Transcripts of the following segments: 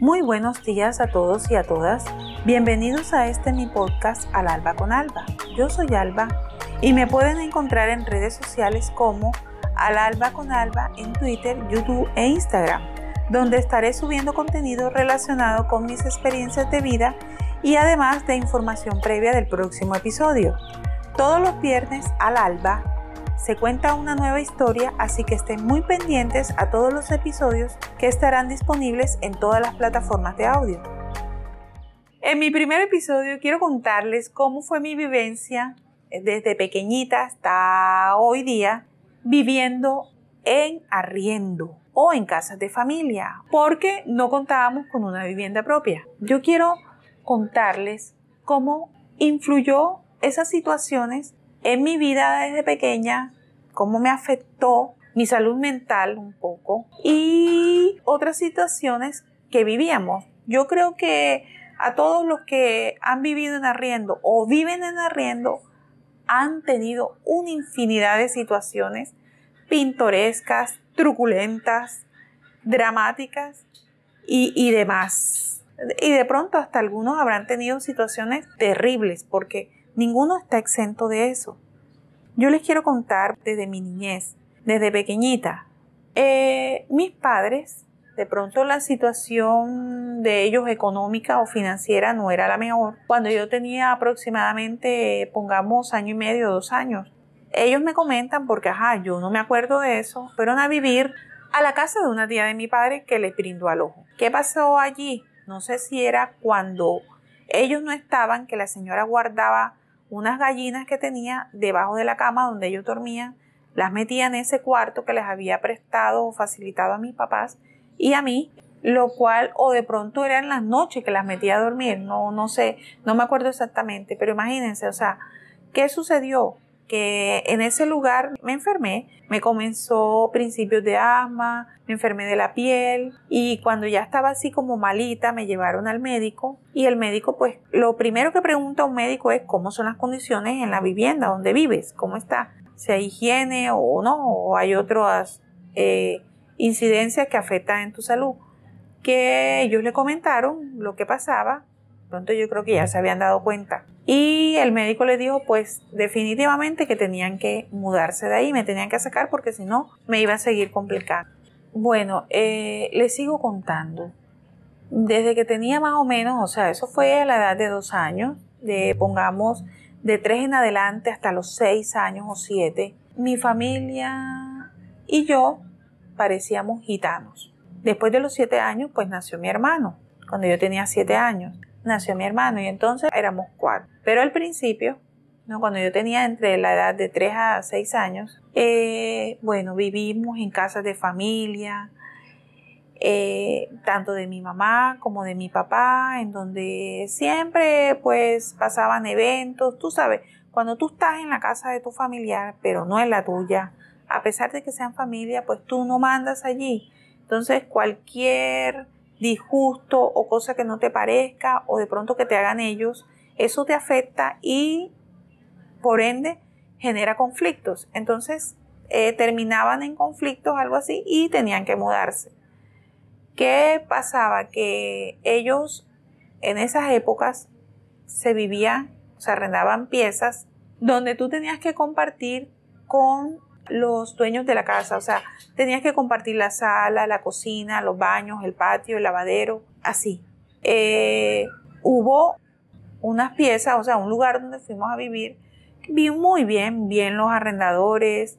Muy buenos días a todos y a todas. Bienvenidos a este mi podcast Al Alba con Alba. Yo soy Alba y me pueden encontrar en redes sociales como Al Alba con Alba en Twitter, YouTube e Instagram, donde estaré subiendo contenido relacionado con mis experiencias de vida y además de información previa del próximo episodio. Todos los viernes al alba se cuenta una nueva historia, así que estén muy pendientes a todos los episodios que estarán disponibles en todas las plataformas de audio. En mi primer episodio quiero contarles cómo fue mi vivencia desde pequeñita hasta hoy día viviendo en arriendo o en casas de familia, porque no contábamos con una vivienda propia. Yo quiero contarles cómo influyó esas situaciones en mi vida desde pequeña, cómo me afectó mi salud mental un poco y otras situaciones que vivíamos. Yo creo que a todos los que han vivido en arriendo o viven en arriendo han tenido una infinidad de situaciones pintorescas, truculentas, dramáticas y, y demás. Y de pronto hasta algunos habrán tenido situaciones terribles porque Ninguno está exento de eso. Yo les quiero contar desde mi niñez, desde pequeñita. Eh, mis padres, de pronto la situación de ellos económica o financiera no era la mejor. Cuando yo tenía aproximadamente, pongamos, año y medio, dos años, ellos me comentan, porque ajá, yo no me acuerdo de eso, fueron a vivir a la casa de una tía de mi padre que les brindó al ojo. ¿Qué pasó allí? No sé si era cuando ellos no estaban, que la señora guardaba unas gallinas que tenía debajo de la cama donde ellos dormían, las metía en ese cuarto que les había prestado o facilitado a mis papás y a mí, lo cual o de pronto era en las noches que las metía a dormir, no, no sé, no me acuerdo exactamente, pero imagínense, o sea, ¿qué sucedió? Que en ese lugar me enfermé, me comenzó principios de asma, me enfermé de la piel y cuando ya estaba así como malita me llevaron al médico y el médico pues lo primero que pregunta a un médico es cómo son las condiciones en la vivienda donde vives, cómo está, si hay higiene o no, o hay otras eh, incidencias que afectan en tu salud. Que ellos le comentaron lo que pasaba, pronto yo creo que ya se habían dado cuenta y el médico le dijo, pues definitivamente que tenían que mudarse de ahí, me tenían que sacar porque si no me iba a seguir complicando. Bueno, eh, les sigo contando. Desde que tenía más o menos, o sea, eso fue a la edad de dos años, de pongamos de tres en adelante hasta los seis años o siete, mi familia y yo parecíamos gitanos. Después de los siete años, pues nació mi hermano, cuando yo tenía siete años nació mi hermano y entonces éramos cuatro. Pero al principio, ¿no? cuando yo tenía entre la edad de 3 a 6 años, eh, bueno, vivimos en casas de familia, eh, tanto de mi mamá como de mi papá, en donde siempre pues pasaban eventos, tú sabes, cuando tú estás en la casa de tu familiar, pero no en la tuya, a pesar de que sean familia, pues tú no mandas allí. Entonces cualquier disgusto o cosa que no te parezca o de pronto que te hagan ellos, eso te afecta y por ende genera conflictos. Entonces eh, terminaban en conflictos, algo así, y tenían que mudarse. ¿Qué pasaba? Que ellos en esas épocas se vivían, se arrendaban piezas donde tú tenías que compartir con los dueños de la casa, o sea, tenías que compartir la sala, la cocina, los baños, el patio, el lavadero, así. Eh, hubo unas piezas, o sea, un lugar donde fuimos a vivir, vi muy bien, bien los arrendadores,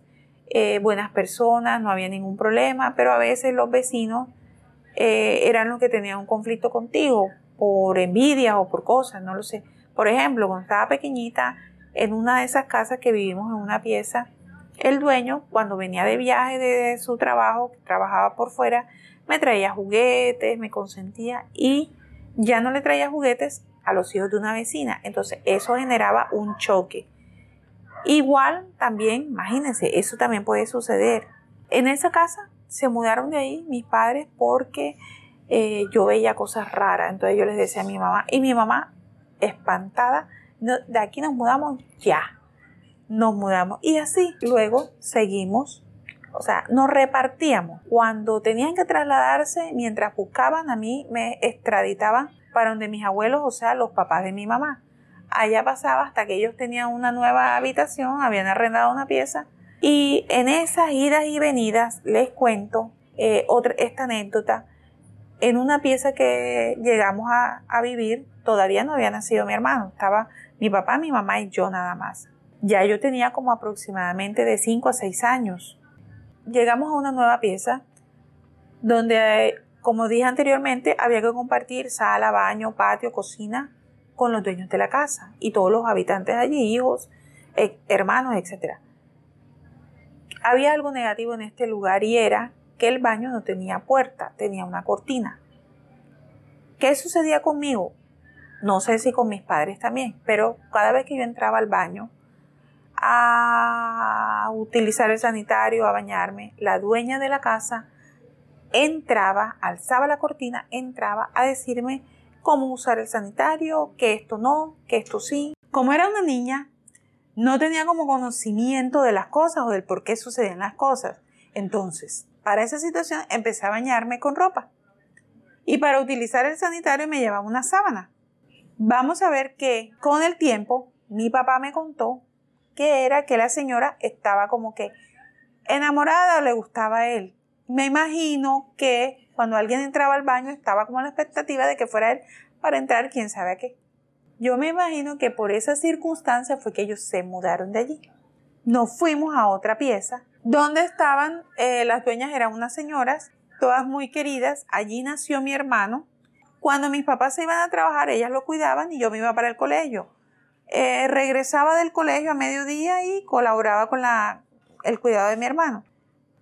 eh, buenas personas, no había ningún problema, pero a veces los vecinos eh, eran los que tenían un conflicto contigo por envidia o por cosas, no lo sé. Por ejemplo, cuando estaba pequeñita, en una de esas casas que vivimos en una pieza, el dueño, cuando venía de viaje de su trabajo, trabajaba por fuera, me traía juguetes, me consentía y ya no le traía juguetes a los hijos de una vecina. Entonces eso generaba un choque. Igual también, imagínense, eso también puede suceder. En esa casa se mudaron de ahí mis padres porque eh, yo veía cosas raras. Entonces yo les decía a mi mamá y mi mamá espantada, de aquí nos mudamos ya nos mudamos y así luego seguimos o sea, nos repartíamos. Cuando tenían que trasladarse, mientras buscaban a mí, me extraditaban para donde mis abuelos, o sea, los papás de mi mamá. Allá pasaba hasta que ellos tenían una nueva habitación, habían arrendado una pieza. Y en esas idas y venidas, les cuento eh, otra, esta anécdota. En una pieza que llegamos a, a vivir, todavía no había nacido mi hermano, estaba mi papá, mi mamá y yo nada más. Ya yo tenía como aproximadamente de 5 a 6 años. Llegamos a una nueva pieza donde, como dije anteriormente, había que compartir sala, baño, patio, cocina con los dueños de la casa y todos los habitantes allí, hijos, eh, hermanos, etc. Había algo negativo en este lugar y era que el baño no tenía puerta, tenía una cortina. ¿Qué sucedía conmigo? No sé si con mis padres también, pero cada vez que yo entraba al baño, a utilizar el sanitario, a bañarme, la dueña de la casa entraba, alzaba la cortina, entraba a decirme cómo usar el sanitario, que esto no, que esto sí. Como era una niña, no tenía como conocimiento de las cosas o del por qué sucedían las cosas. Entonces, para esa situación empecé a bañarme con ropa. Y para utilizar el sanitario me llevaba una sábana. Vamos a ver que con el tiempo mi papá me contó que era que la señora estaba como que enamorada le gustaba a él. Me imagino que cuando alguien entraba al baño estaba como la expectativa de que fuera él para entrar quién sabe a qué. Yo me imagino que por esa circunstancia fue que ellos se mudaron de allí. Nos fuimos a otra pieza donde estaban eh, las dueñas eran unas señoras, todas muy queridas. Allí nació mi hermano. Cuando mis papás se iban a trabajar, ellas lo cuidaban y yo me iba para el colegio. Eh, regresaba del colegio a mediodía y colaboraba con la, el cuidado de mi hermano.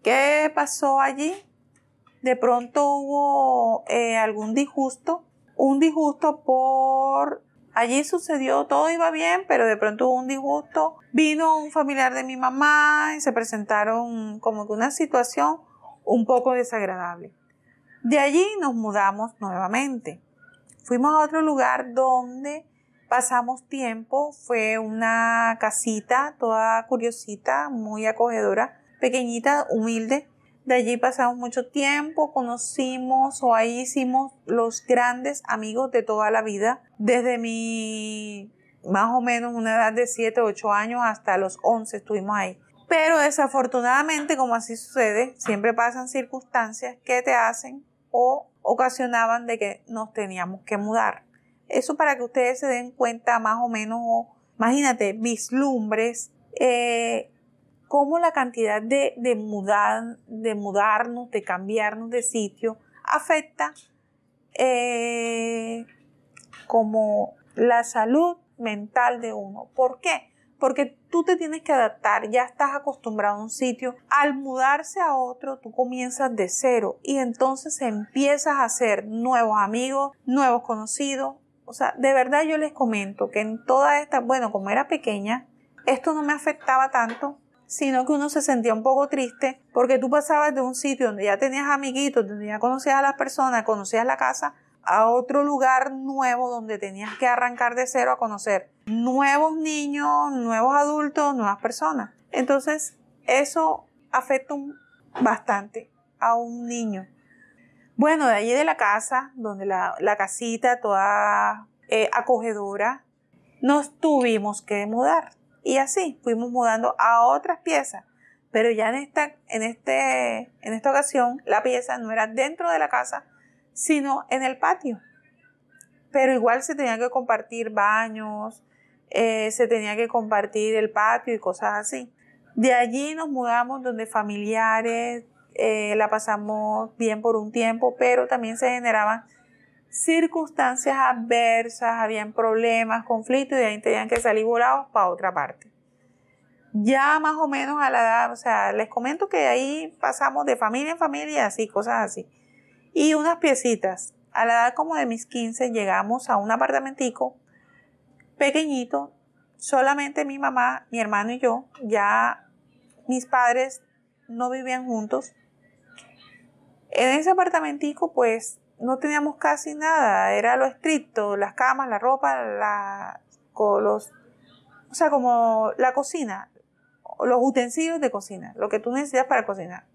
¿Qué pasó allí? De pronto hubo eh, algún disgusto, un disgusto por... Allí sucedió, todo iba bien, pero de pronto hubo un disgusto. Vino un familiar de mi mamá y se presentaron como que una situación un poco desagradable. De allí nos mudamos nuevamente. Fuimos a otro lugar donde pasamos tiempo, fue una casita toda curiosita, muy acogedora, pequeñita, humilde. De allí pasamos mucho tiempo, conocimos o ahí hicimos los grandes amigos de toda la vida, desde mi más o menos una edad de 7, 8 años hasta los 11 estuvimos ahí. Pero desafortunadamente, como así sucede, siempre pasan circunstancias que te hacen o ocasionaban de que nos teníamos que mudar. Eso para que ustedes se den cuenta más o menos, imagínate, vislumbres, eh, cómo la cantidad de, de, mudar, de mudarnos, de cambiarnos de sitio, afecta eh, como la salud mental de uno. ¿Por qué? Porque tú te tienes que adaptar, ya estás acostumbrado a un sitio. Al mudarse a otro, tú comienzas de cero y entonces empiezas a hacer nuevos amigos, nuevos conocidos, o sea, de verdad yo les comento que en toda esta, bueno, como era pequeña, esto no me afectaba tanto, sino que uno se sentía un poco triste porque tú pasabas de un sitio donde ya tenías amiguitos, donde ya conocías a las personas, conocías la casa, a otro lugar nuevo donde tenías que arrancar de cero a conocer nuevos niños, nuevos adultos, nuevas personas. Entonces, eso afecta bastante a un niño. Bueno, de allí de la casa, donde la, casita toda eh, acogedora, nos tuvimos que mudar. Y así fuimos mudando a otras piezas. Pero ya en esta, en este, en esta ocasión, la pieza no era dentro de la casa, sino en el patio. Pero igual se tenía que compartir baños, eh, se tenía que compartir el patio y cosas así. De allí nos mudamos donde familiares, eh, la pasamos bien por un tiempo, pero también se generaban circunstancias adversas, habían problemas, conflictos y ahí tenían que salir volados para otra parte. Ya más o menos a la edad, o sea, les comento que ahí pasamos de familia en familia, así, cosas así. Y unas piecitas. A la edad como de mis 15 llegamos a un apartamentico pequeñito, solamente mi mamá, mi hermano y yo, ya mis padres no vivían juntos, en ese apartamentico, pues, no teníamos casi nada, era lo estricto, las camas, la ropa, la, los, o sea, como la cocina, los utensilios de cocina, lo que tú necesitas para cocinar.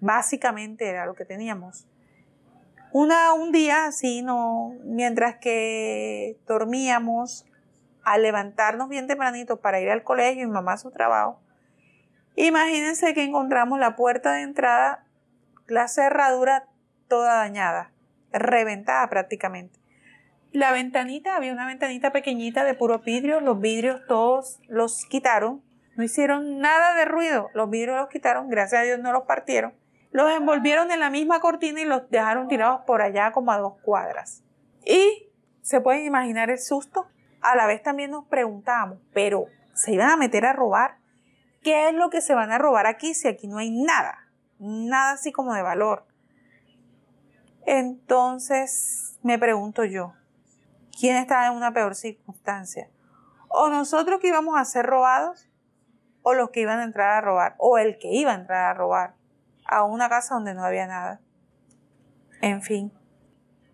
Básicamente era lo que teníamos. Una, un día así, no, mientras que dormíamos, al levantarnos bien tempranito para ir al colegio y mamá a su trabajo, imagínense que encontramos la puerta de entrada, la cerradura toda dañada, reventada prácticamente. La ventanita, había una ventanita pequeñita de puro vidrio, los vidrios todos los quitaron, no hicieron nada de ruido, los vidrios los quitaron, gracias a Dios no los partieron, los envolvieron en la misma cortina y los dejaron tirados por allá como a dos cuadras. Y se pueden imaginar el susto. A la vez también nos preguntábamos, pero ¿se iban a meter a robar? ¿Qué es lo que se van a robar aquí si aquí no hay nada? Nada así como de valor. Entonces me pregunto yo, ¿quién estaba en una peor circunstancia? ¿O nosotros que íbamos a ser robados? ¿O los que iban a entrar a robar? ¿O el que iba a entrar a robar? A una casa donde no había nada. En fin,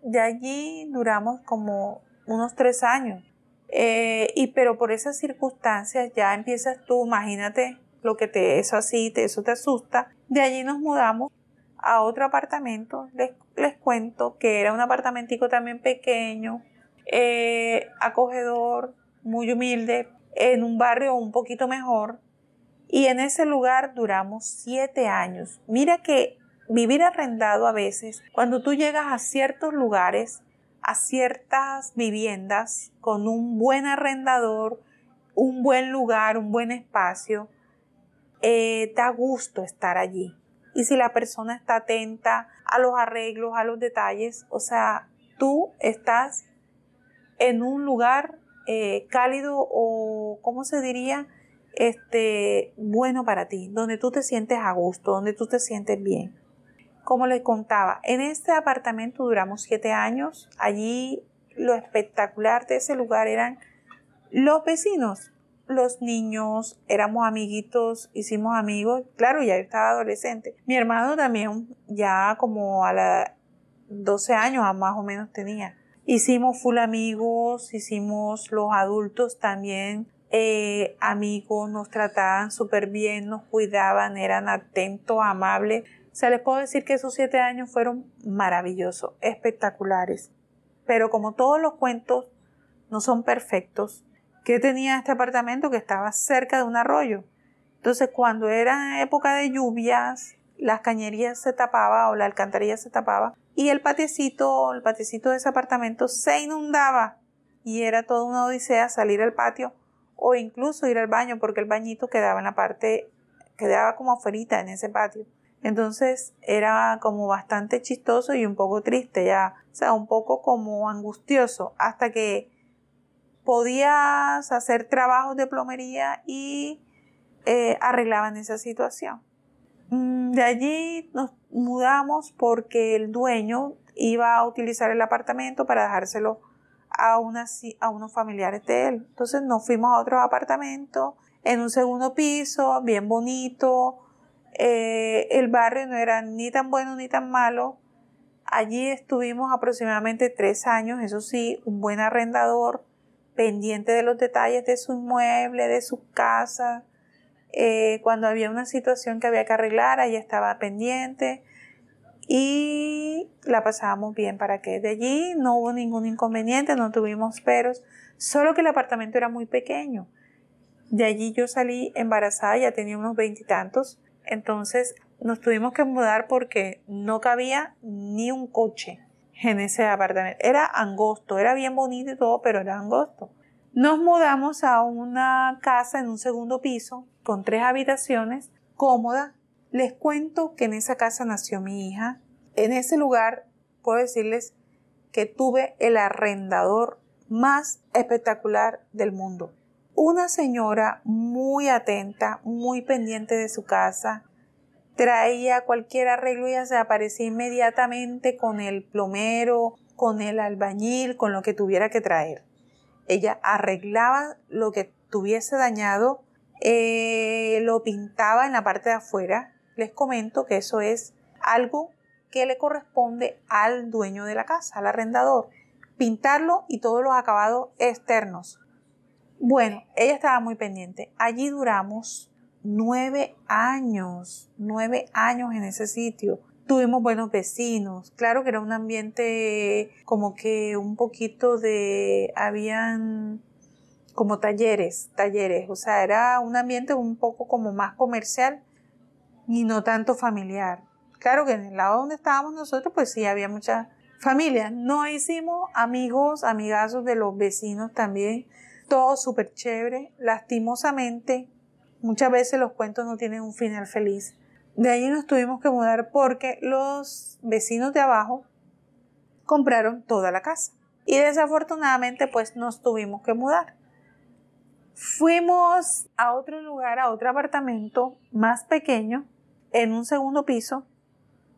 de allí duramos como unos tres años. Eh, y pero por esas circunstancias ya empiezas tú, imagínate lo que te, eso así, te, eso te asusta. De allí nos mudamos a otro apartamento. Les, les cuento que era un apartamentico también pequeño, eh, acogedor, muy humilde, en un barrio un poquito mejor. Y en ese lugar duramos siete años. Mira que vivir arrendado a veces, cuando tú llegas a ciertos lugares, a ciertas viviendas, con un buen arrendador, un buen lugar, un buen espacio, eh, da gusto estar allí. Y si la persona está atenta a los arreglos, a los detalles, o sea, tú estás en un lugar eh, cálido o, ¿cómo se diría? Este, bueno para ti, donde tú te sientes a gusto, donde tú te sientes bien. Como les contaba, en este apartamento duramos siete años. Allí lo espectacular de ese lugar eran los vecinos, los niños, éramos amiguitos, hicimos amigos. Claro, ya yo estaba adolescente. Mi hermano también, ya como a la 12 años más o menos tenía. Hicimos full amigos, hicimos los adultos también eh, amigos, nos trataban súper bien, nos cuidaban, eran atentos, amables. O sea, les puedo decir que esos siete años fueron maravillosos, espectaculares. Pero como todos los cuentos no son perfectos, ¿qué tenía este apartamento? Que estaba cerca de un arroyo. Entonces, cuando era época de lluvias, las cañerías se tapaban o la alcantarilla se tapaba y el patiecito, el patiecito de ese apartamento se inundaba y era toda una odisea salir al patio o incluso ir al baño porque el bañito quedaba en la parte, quedaba como afuera en ese patio. Entonces era como bastante chistoso y un poco triste ya, o sea, un poco como angustioso hasta que podías hacer trabajos de plomería y eh, arreglaban esa situación. Mm, de allí nos mudamos porque el dueño iba a utilizar el apartamento para dejárselo a, unos familiares de él. Entonces nos fuimos a otro apartamento en un segundo piso, bien bonito. Eh, el barrio no era ni tan bueno ni tan malo. Allí estuvimos aproximadamente tres años, eso sí, un buen arrendador, pendiente de los detalles de su inmueble, de su casa. Eh, cuando había una situación que había que arreglar, ella estaba pendiente y la pasábamos bien para que de allí no hubo ningún inconveniente, no tuvimos peros, solo que el apartamento era muy pequeño. De allí yo salí embarazada, ya tenía unos veintitantos, entonces nos tuvimos que mudar porque no cabía ni un coche en ese apartamento. Era angosto, era bien bonito y todo, pero era angosto. Nos mudamos a una casa en un segundo piso con tres habitaciones, cómoda, les cuento que en esa casa nació mi hija. En ese lugar puedo decirles que tuve el arrendador más espectacular del mundo. Una señora muy atenta, muy pendiente de su casa, traía cualquier arreglo y se aparecía inmediatamente con el plomero, con el albañil, con lo que tuviera que traer. Ella arreglaba lo que tuviese dañado, eh, lo pintaba en la parte de afuera, les comento que eso es algo que le corresponde al dueño de la casa, al arrendador, pintarlo y todos los acabados externos. Bueno, ella estaba muy pendiente. Allí duramos nueve años, nueve años en ese sitio. Tuvimos buenos vecinos. Claro que era un ambiente como que un poquito de, habían como talleres, talleres. O sea, era un ambiente un poco como más comercial y no tanto familiar. Claro que en el lado donde estábamos nosotros, pues sí, había mucha familia. No hicimos amigos, amigazos de los vecinos también. Todo súper chévere. Lastimosamente, muchas veces los cuentos no tienen un final feliz. De ahí nos tuvimos que mudar porque los vecinos de abajo compraron toda la casa. Y desafortunadamente pues nos tuvimos que mudar. Fuimos a otro lugar, a otro apartamento más pequeño, en un segundo piso.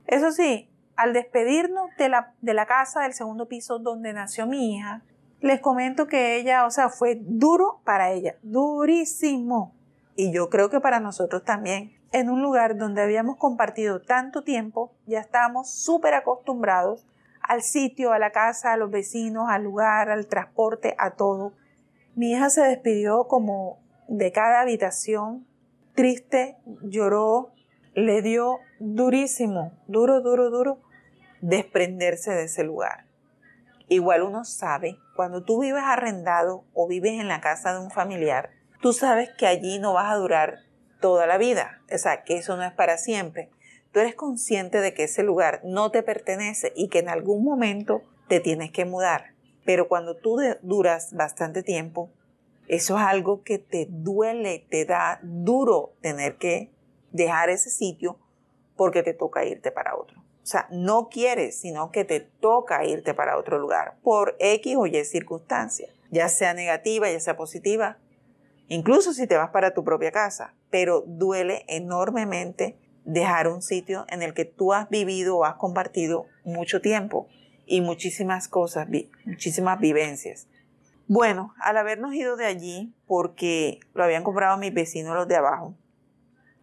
Eso sí, al despedirnos de la, de la casa del segundo piso donde nació mi hija, les comento que ella, o sea, fue duro para ella, durísimo. Y yo creo que para nosotros también en un lugar donde habíamos compartido tanto tiempo, ya estábamos súper acostumbrados al sitio, a la casa, a los vecinos, al lugar, al transporte, a todo. Mi hija se despidió como de cada habitación, triste, lloró, le dio durísimo, duro, duro, duro, desprenderse de ese lugar. Igual uno sabe, cuando tú vives arrendado o vives en la casa de un familiar, tú sabes que allí no vas a durar toda la vida. O sea, que eso no es para siempre. Tú eres consciente de que ese lugar no te pertenece y que en algún momento te tienes que mudar. Pero cuando tú duras bastante tiempo, eso es algo que te duele, te da duro tener que dejar ese sitio porque te toca irte para otro. O sea, no quieres, sino que te toca irte para otro lugar por X o Y circunstancia, ya sea negativa, ya sea positiva, incluso si te vas para tu propia casa pero duele enormemente dejar un sitio en el que tú has vivido o has compartido mucho tiempo y muchísimas cosas, muchísimas vivencias. Bueno, al habernos ido de allí, porque lo habían comprado mis vecinos los de abajo,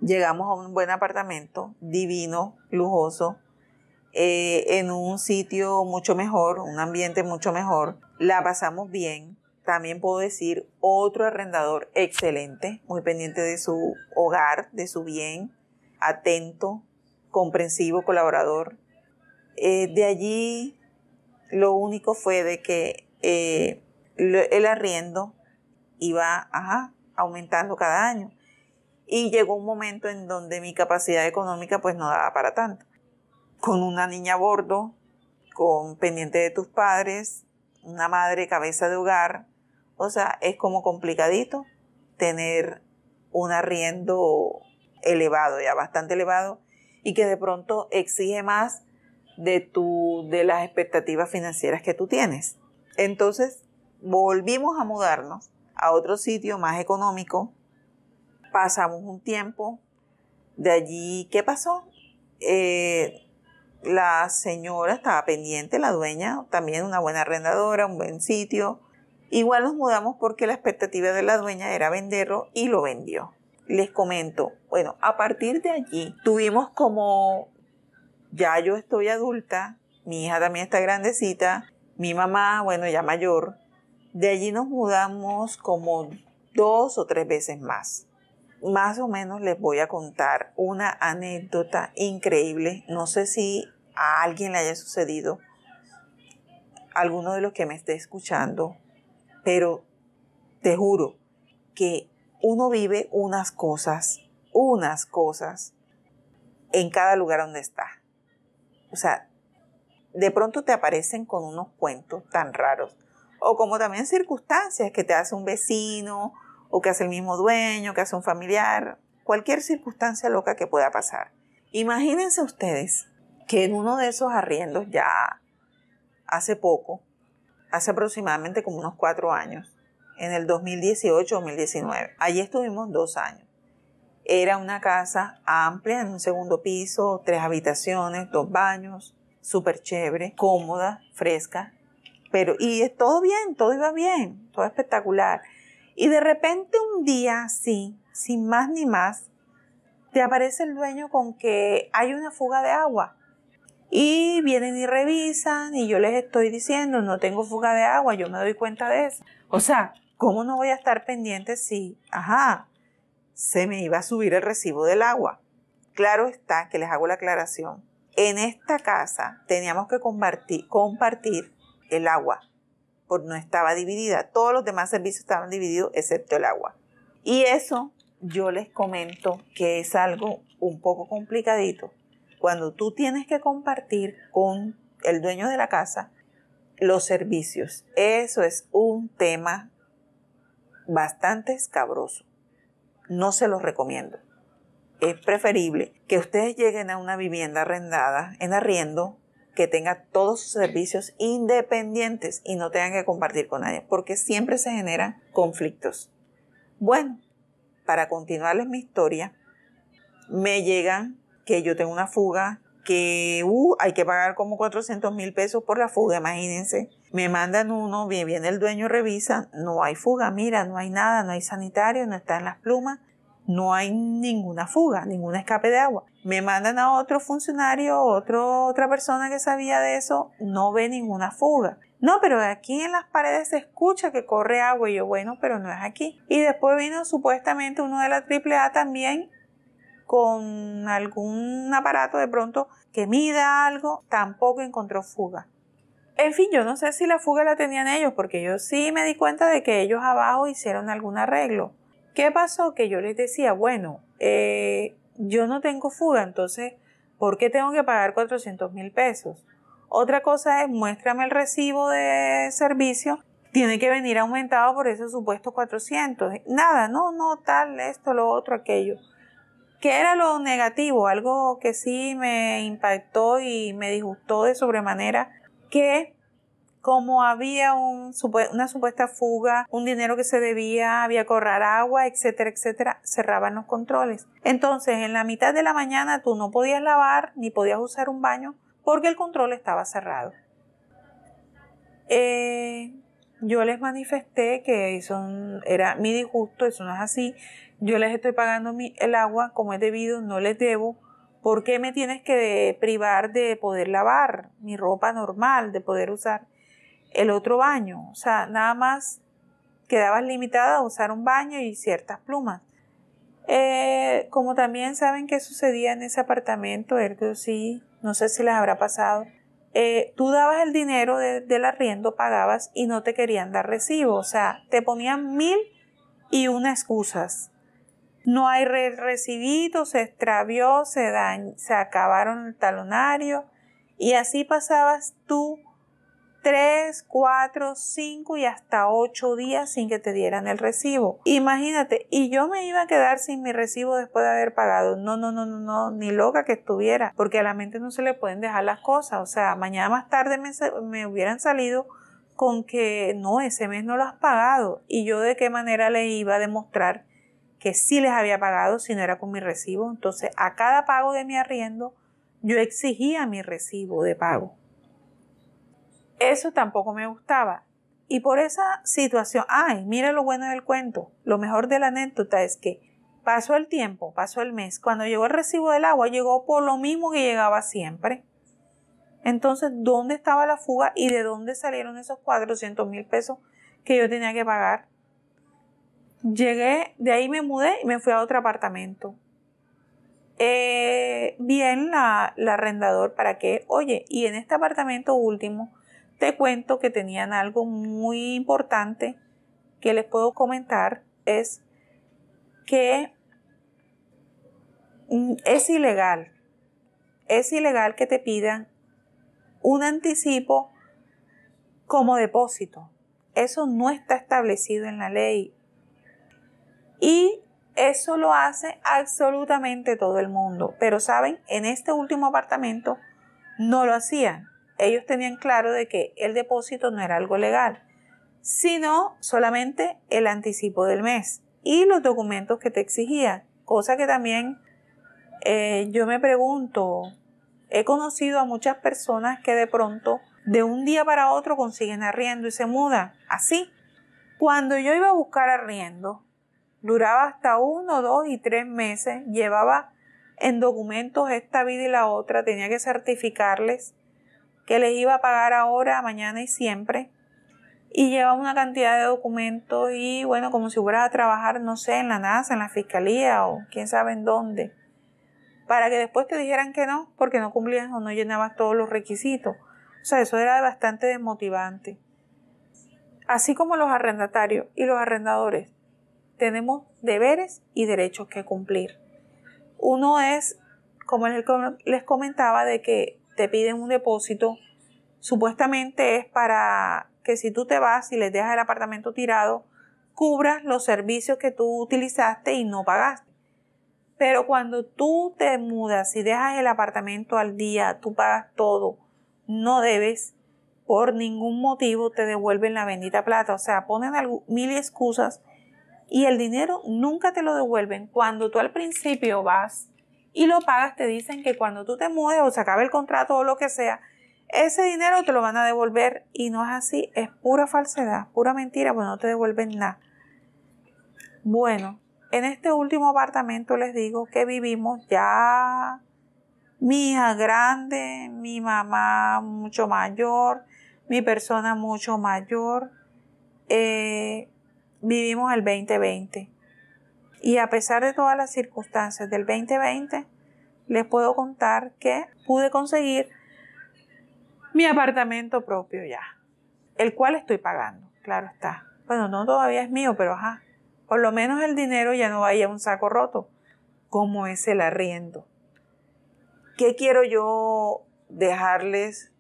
llegamos a un buen apartamento, divino, lujoso, eh, en un sitio mucho mejor, un ambiente mucho mejor. La pasamos bien, también puedo decir otro arrendador excelente, muy pendiente de su hogar, de su bien, atento, comprensivo, colaborador. Eh, de allí lo único fue de que eh, el arriendo iba aumentando cada año. Y llegó un momento en donde mi capacidad económica pues no daba para tanto. Con una niña a bordo, con pendiente de tus padres, una madre cabeza de hogar, o sea, es como complicadito tener un arriendo elevado, ya bastante elevado, y que de pronto exige más de, tu, de las expectativas financieras que tú tienes. Entonces, volvimos a mudarnos a otro sitio más económico, pasamos un tiempo, de allí, ¿qué pasó? Eh, la señora estaba pendiente, la dueña, también una buena arrendadora, un buen sitio, Igual nos mudamos porque la expectativa de la dueña era venderlo y lo vendió. Les comento, bueno, a partir de allí tuvimos como, ya yo estoy adulta, mi hija también está grandecita, mi mamá, bueno, ya mayor. De allí nos mudamos como dos o tres veces más. Más o menos les voy a contar una anécdota increíble. No sé si a alguien le haya sucedido, alguno de los que me esté escuchando, pero te juro que uno vive unas cosas, unas cosas en cada lugar donde está. O sea, de pronto te aparecen con unos cuentos tan raros. O como también circunstancias que te hace un vecino, o que hace el mismo dueño, que hace un familiar, cualquier circunstancia loca que pueda pasar. Imagínense ustedes que en uno de esos arriendos ya hace poco hace aproximadamente como unos cuatro años, en el 2018-2019. Allí estuvimos dos años. Era una casa amplia en un segundo piso, tres habitaciones, dos baños, súper chévere, cómoda, fresca. Pero, y todo bien, todo iba bien, todo espectacular. Y de repente un día, así, sin más ni más, te aparece el dueño con que hay una fuga de agua y vienen y revisan y yo les estoy diciendo, no tengo fuga de agua, yo me doy cuenta de eso. O sea, ¿cómo no voy a estar pendiente si, ajá, se me iba a subir el recibo del agua. Claro está que les hago la aclaración. En esta casa teníamos que compartir, el agua, porque no estaba dividida. Todos los demás servicios estaban divididos excepto el agua. Y eso yo les comento que es algo un poco complicadito. Cuando tú tienes que compartir con el dueño de la casa los servicios, eso es un tema bastante escabroso. No se los recomiendo. Es preferible que ustedes lleguen a una vivienda arrendada en arriendo que tenga todos sus servicios independientes y no tengan que compartir con nadie, porque siempre se generan conflictos. Bueno, para continuarles mi historia, me llegan que yo tengo una fuga que uh, hay que pagar como 400 mil pesos por la fuga, imagínense. Me mandan uno, viene el dueño, revisa, no hay fuga, mira, no hay nada, no hay sanitario, no está en las plumas, no hay ninguna fuga, ningún escape de agua. Me mandan a otro funcionario, otro, otra persona que sabía de eso, no ve ninguna fuga. No, pero aquí en las paredes se escucha que corre agua y yo, bueno, pero no es aquí. Y después vino supuestamente uno de la AAA también con algún aparato de pronto que mida algo, tampoco encontró fuga. En fin, yo no sé si la fuga la tenían ellos, porque yo sí me di cuenta de que ellos abajo hicieron algún arreglo. ¿Qué pasó? Que yo les decía, bueno, eh, yo no tengo fuga, entonces, ¿por qué tengo que pagar 400 mil pesos? Otra cosa es, muéstrame el recibo de servicio, tiene que venir aumentado por esos supuestos 400. Nada, no, no, tal, esto, lo otro, aquello. ¿Qué era lo negativo? Algo que sí me impactó y me disgustó de sobremanera, que como había una supuesta fuga, un dinero que se debía, había correr agua, etcétera, etcétera, cerraban los controles. Entonces, en la mitad de la mañana tú no podías lavar ni podías usar un baño porque el control estaba cerrado. Eh, yo les manifesté que eso era mi disgusto, eso no es así yo les estoy pagando el agua como es debido, no les debo. ¿Por qué me tienes que privar de poder lavar mi ropa normal, de poder usar el otro baño? O sea, nada más quedabas limitada a usar un baño y ciertas plumas. Eh, como también saben qué sucedía en ese apartamento, ergo sí, no sé si les habrá pasado. Eh, tú dabas el dinero del arriendo, pagabas y no te querían dar recibo. O sea, te ponían mil y una excusas no hay recibido, se extravió, se, se acabaron el talonario y así pasabas tú tres, cuatro, cinco y hasta ocho días sin que te dieran el recibo. Imagínate, y yo me iba a quedar sin mi recibo después de haber pagado. No, no, no, no, no, ni loca que estuviera, porque a la mente no se le pueden dejar las cosas. O sea, mañana más tarde me, me hubieran salido con que no, ese mes no lo has pagado. Y yo de qué manera le iba a demostrar que sí les había pagado si no era con mi recibo. Entonces, a cada pago de mi arriendo, yo exigía mi recibo de pago. Eso tampoco me gustaba. Y por esa situación, ay, mira lo bueno del cuento. Lo mejor de la anécdota es que pasó el tiempo, pasó el mes. Cuando llegó el recibo del agua, llegó por lo mismo que llegaba siempre. Entonces, ¿dónde estaba la fuga y de dónde salieron esos 400 mil pesos que yo tenía que pagar? Llegué, de ahí me mudé y me fui a otro apartamento. Eh, bien la, la arrendador para que, oye, y en este apartamento último te cuento que tenían algo muy importante que les puedo comentar es que mm, es ilegal, es ilegal que te pidan un anticipo como depósito. Eso no está establecido en la ley. Y eso lo hace absolutamente todo el mundo. Pero saben, en este último apartamento no lo hacían. Ellos tenían claro de que el depósito no era algo legal, sino solamente el anticipo del mes y los documentos que te exigían. Cosa que también eh, yo me pregunto, he conocido a muchas personas que de pronto de un día para otro consiguen arriendo y se mudan. Así. Cuando yo iba a buscar arriendo, duraba hasta uno, dos y tres meses, llevaba en documentos esta vida y la otra, tenía que certificarles que les iba a pagar ahora, mañana y siempre. y lleva una cantidad de documentos y bueno, como si fueras a trabajar, no sé, en la NASA, en la fiscalía o quién sabe en dónde, para que después te dijeran que no, porque no cumplías o no llenabas todos los requisitos. O sea, eso era bastante desmotivante. Así como los arrendatarios y los arrendadores, tenemos deberes y derechos que cumplir. Uno es, como les comentaba, de que te piden un depósito, supuestamente es para que si tú te vas y les dejas el apartamento tirado, cubras los servicios que tú utilizaste y no pagaste. Pero cuando tú te mudas y dejas el apartamento al día, tú pagas todo, no debes, por ningún motivo te devuelven la bendita plata. O sea, ponen mil excusas y el dinero nunca te lo devuelven. Cuando tú al principio vas y lo pagas, te dicen que cuando tú te mudes o se acabe el contrato o lo que sea, ese dinero te lo van a devolver y no es así, es pura falsedad, pura mentira, pues no te devuelven nada. Bueno, en este último apartamento les digo que vivimos ya mi hija grande, mi mamá mucho mayor, mi persona mucho mayor. Eh, vivimos el 2020. Y a pesar de todas las circunstancias del 2020, les puedo contar que pude conseguir mi apartamento propio ya, el cual estoy pagando, claro está. Bueno, no todavía es mío, pero ajá, por lo menos el dinero ya no vaya a un saco roto, como es el arriendo. ¿Qué quiero yo dejarles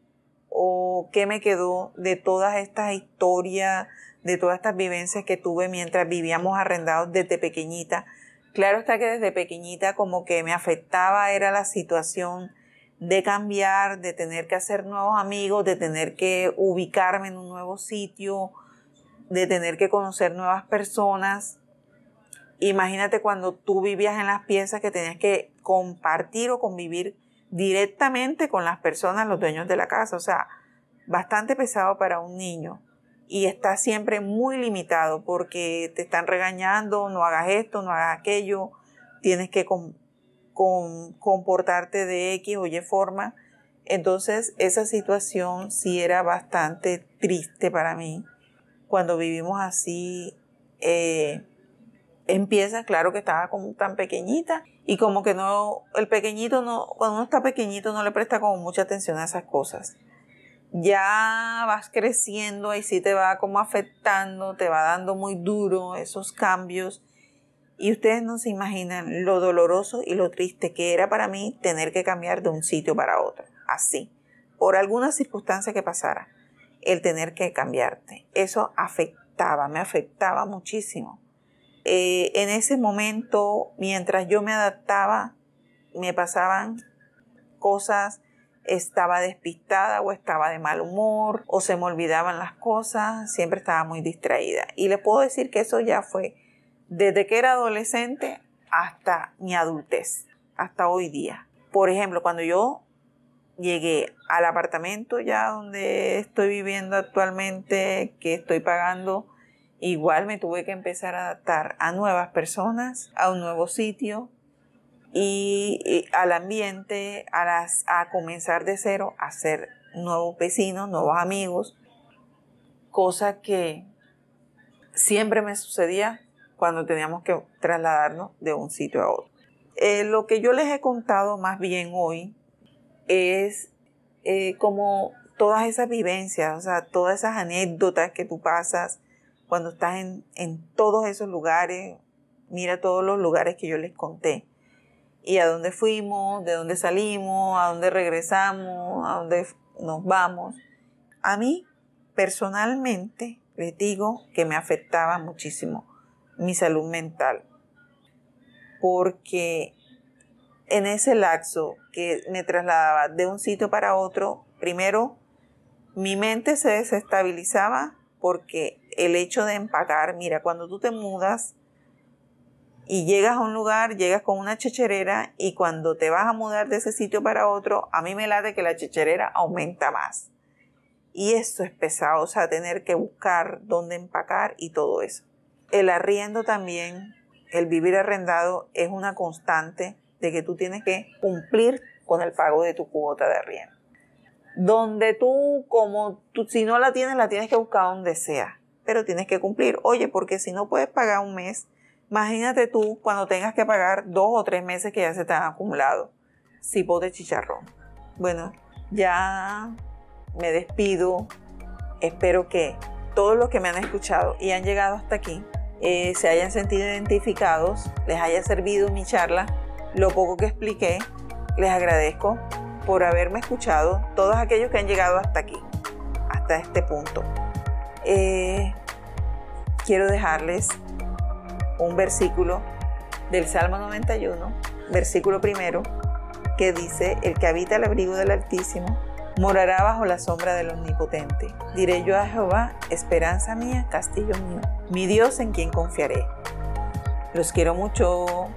o qué me quedó de todas estas historias, de todas estas vivencias que tuve mientras vivíamos arrendados desde pequeñita? Claro está que desde pequeñita como que me afectaba era la situación de cambiar, de tener que hacer nuevos amigos, de tener que ubicarme en un nuevo sitio, de tener que conocer nuevas personas. Imagínate cuando tú vivías en las piezas que tenías que compartir o convivir directamente con las personas, los dueños de la casa. O sea, bastante pesado para un niño. Y está siempre muy limitado porque te están regañando, no hagas esto, no hagas aquello, tienes que comportarte de X o Y forma. Entonces esa situación sí era bastante triste para mí. Cuando vivimos así, eh, empieza, claro que estaba como tan pequeñita y como que no, el pequeñito no, cuando uno está pequeñito no le presta como mucha atención a esas cosas. Ya vas creciendo y sí te va como afectando, te va dando muy duro esos cambios y ustedes no se imaginan lo doloroso y lo triste que era para mí tener que cambiar de un sitio para otro, así, por alguna circunstancia que pasara, el tener que cambiarte. Eso afectaba, me afectaba muchísimo. Eh, en ese momento, mientras yo me adaptaba, me pasaban cosas, estaba despistada o estaba de mal humor o se me olvidaban las cosas, siempre estaba muy distraída. Y le puedo decir que eso ya fue desde que era adolescente hasta mi adultez, hasta hoy día. Por ejemplo, cuando yo llegué al apartamento ya donde estoy viviendo actualmente, que estoy pagando, igual me tuve que empezar a adaptar a nuevas personas, a un nuevo sitio y, al ambiente, a, las, a comenzar de cero, a ser nuevos vecinos, nuevos amigos, cosa que siempre me sucedía cuando teníamos que trasladarnos de un sitio a otro. Eh, lo que yo les he contado más bien hoy es eh, como todas esas vivencias, o sea, todas esas anécdotas que tú pasas cuando estás en, en todos esos lugares. Mira todos los lugares que yo les conté. Y a dónde fuimos, de dónde salimos, a dónde regresamos, a dónde nos vamos. A mí, personalmente, les digo que me afectaba muchísimo mi salud mental. Porque en ese lapso que me trasladaba de un sitio para otro, primero mi mente se desestabilizaba porque el hecho de empacar, mira, cuando tú te mudas y llegas a un lugar, llegas con una checherera y cuando te vas a mudar de ese sitio para otro, a mí me late que la checherera aumenta más. Y eso es pesado, o sea, tener que buscar dónde empacar y todo eso. El arriendo también, el vivir arrendado es una constante de que tú tienes que cumplir con el pago de tu cuota de arriendo. donde tú, como tú, si no la tienes, la tienes que buscar donde sea, pero tienes que cumplir. Oye, porque si no puedes pagar un mes, imagínate tú cuando tengas que pagar dos o tres meses que ya se te han acumulado. Sipo de chicharrón. Bueno, ya me despido. Espero que todos los que me han escuchado y han llegado hasta aquí eh, se hayan sentido identificados, les haya servido mi charla, lo poco que expliqué. Les agradezco por haberme escuchado, todos aquellos que han llegado hasta aquí, hasta este punto. Eh, quiero dejarles un versículo del Salmo 91, versículo primero, que dice, el que habita el abrigo del Altísimo, morará bajo la sombra del Omnipotente. Diré yo a Jehová, esperanza mía, castillo mío, mi Dios en quien confiaré. Los quiero mucho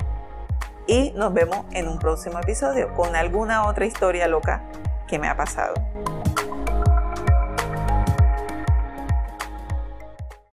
y nos vemos en un próximo episodio con alguna otra historia loca que me ha pasado.